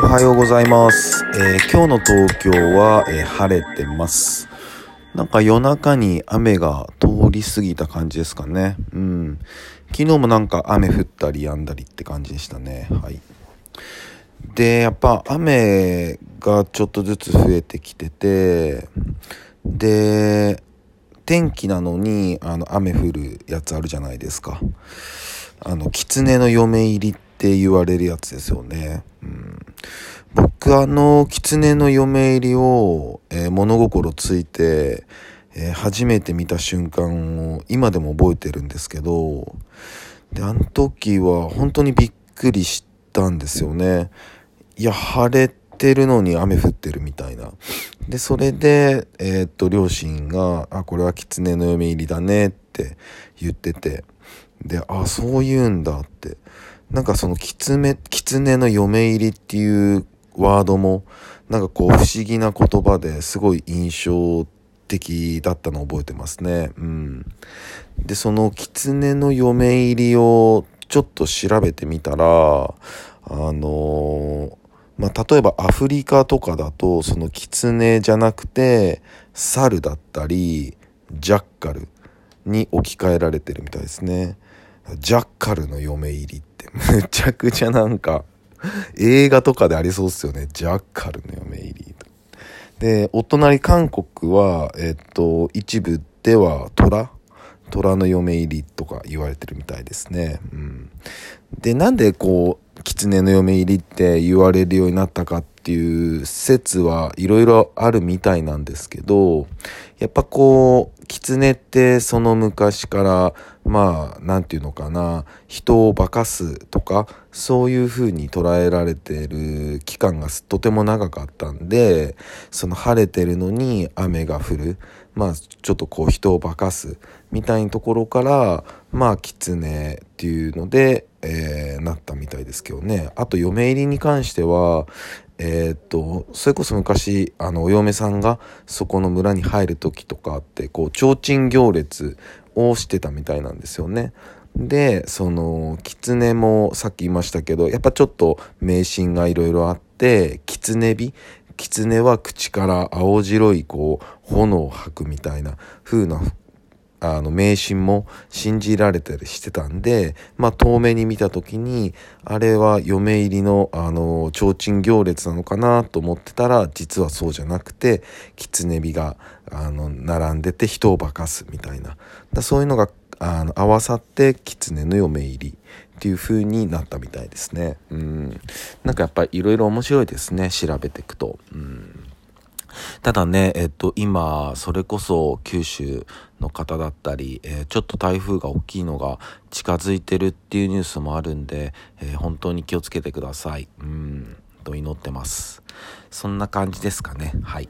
おはようございます。えー今日の東京は、えー晴れてます。なんか夜中に雨が通り過ぎた感じですかね。うん。昨日もなんか雨降ったり止んだりって感じでしたね。はい。で、やっぱ雨がちょっとずつ増えてきてて、で、天気なのにあの雨降るやつあるじゃないですか。あの、狐の嫁入りってって言われるやつですよね。うん、僕あの、狐の嫁入りを、えー物心ついて、えー初めて見た瞬間を今でも覚えてるんですけど、で、あの時は本当にびっくりしたんですよね。いや、晴れてるのに雨降ってるみたいな。で、それで、えーっと、両親が、あ、これは狐の嫁入りだねって言ってて、で、あ、そう言うんだって。なんかその狐、狐の嫁入りっていうワードも、なんかこう不思議な言葉ですごい印象的だったのを覚えてますね。うん。で、その狐の嫁入りをちょっと調べてみたら、あのまあ、例えばアフリカとかだと、その狐じゃなくて、猿だったり、ジャッカルに置き換えられてるみたいですね。ジャッカルの嫁入りって、むちゃくちゃなんか、映画とかでありそうっすよね。ジャッカルの嫁入り。で、お隣韓国は、えっと、一部では虎虎の嫁入りとか言われてるみたいですね。うん。で、なんでこう、狐の嫁入りって言われるようになったかっていう説はいろいろあるみたいなんですけど、やっぱこう、狐ってその昔から、まあ、なんていうのかな、人を化かすとか、そういう風に捉えられてる期間がとても長かったんで、その晴れてるのに雨が降る。まあ、ちょっとこう人を化かすみたいなところから、まあ、狐っていうので、えーなったみたいですけどね。あと、嫁入りに関しては、えーっと、それこそ昔、あの、お嫁さんがそこの村に入る時とかあって、こう、提灯行列をしてたみたいなんですよね。で、その、狐もさっき言いましたけど、やっぱちょっと迷信がいろいろあって、狐火？狐は口から青白いこう炎を吐くみたいな風なあの迷信も信じられたりしてたんで、まあ遠目に見た時に、あれは嫁入りのあの、提灯行列なのかなと思ってたら、実はそうじゃなくて、狐火があの、並んでて人を化かすみたいな。だそういうのがあの合わさって狐の嫁入りっていう風になったみたいですね。うん。なんかやっぱりいろいろ面白いですね。調べていくと。うん。ただね、えっと、今、それこそ九州の方だったり、えーちょっと台風が大きいのが近づいてるっていうニュースもあるんで、えー本当に気をつけてください。うん。と祈ってます。そんな感じですかね。はい。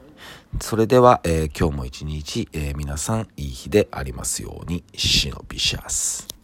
それでは、えー今日も一日、えー皆さんいい日でありますように、シノビシャス。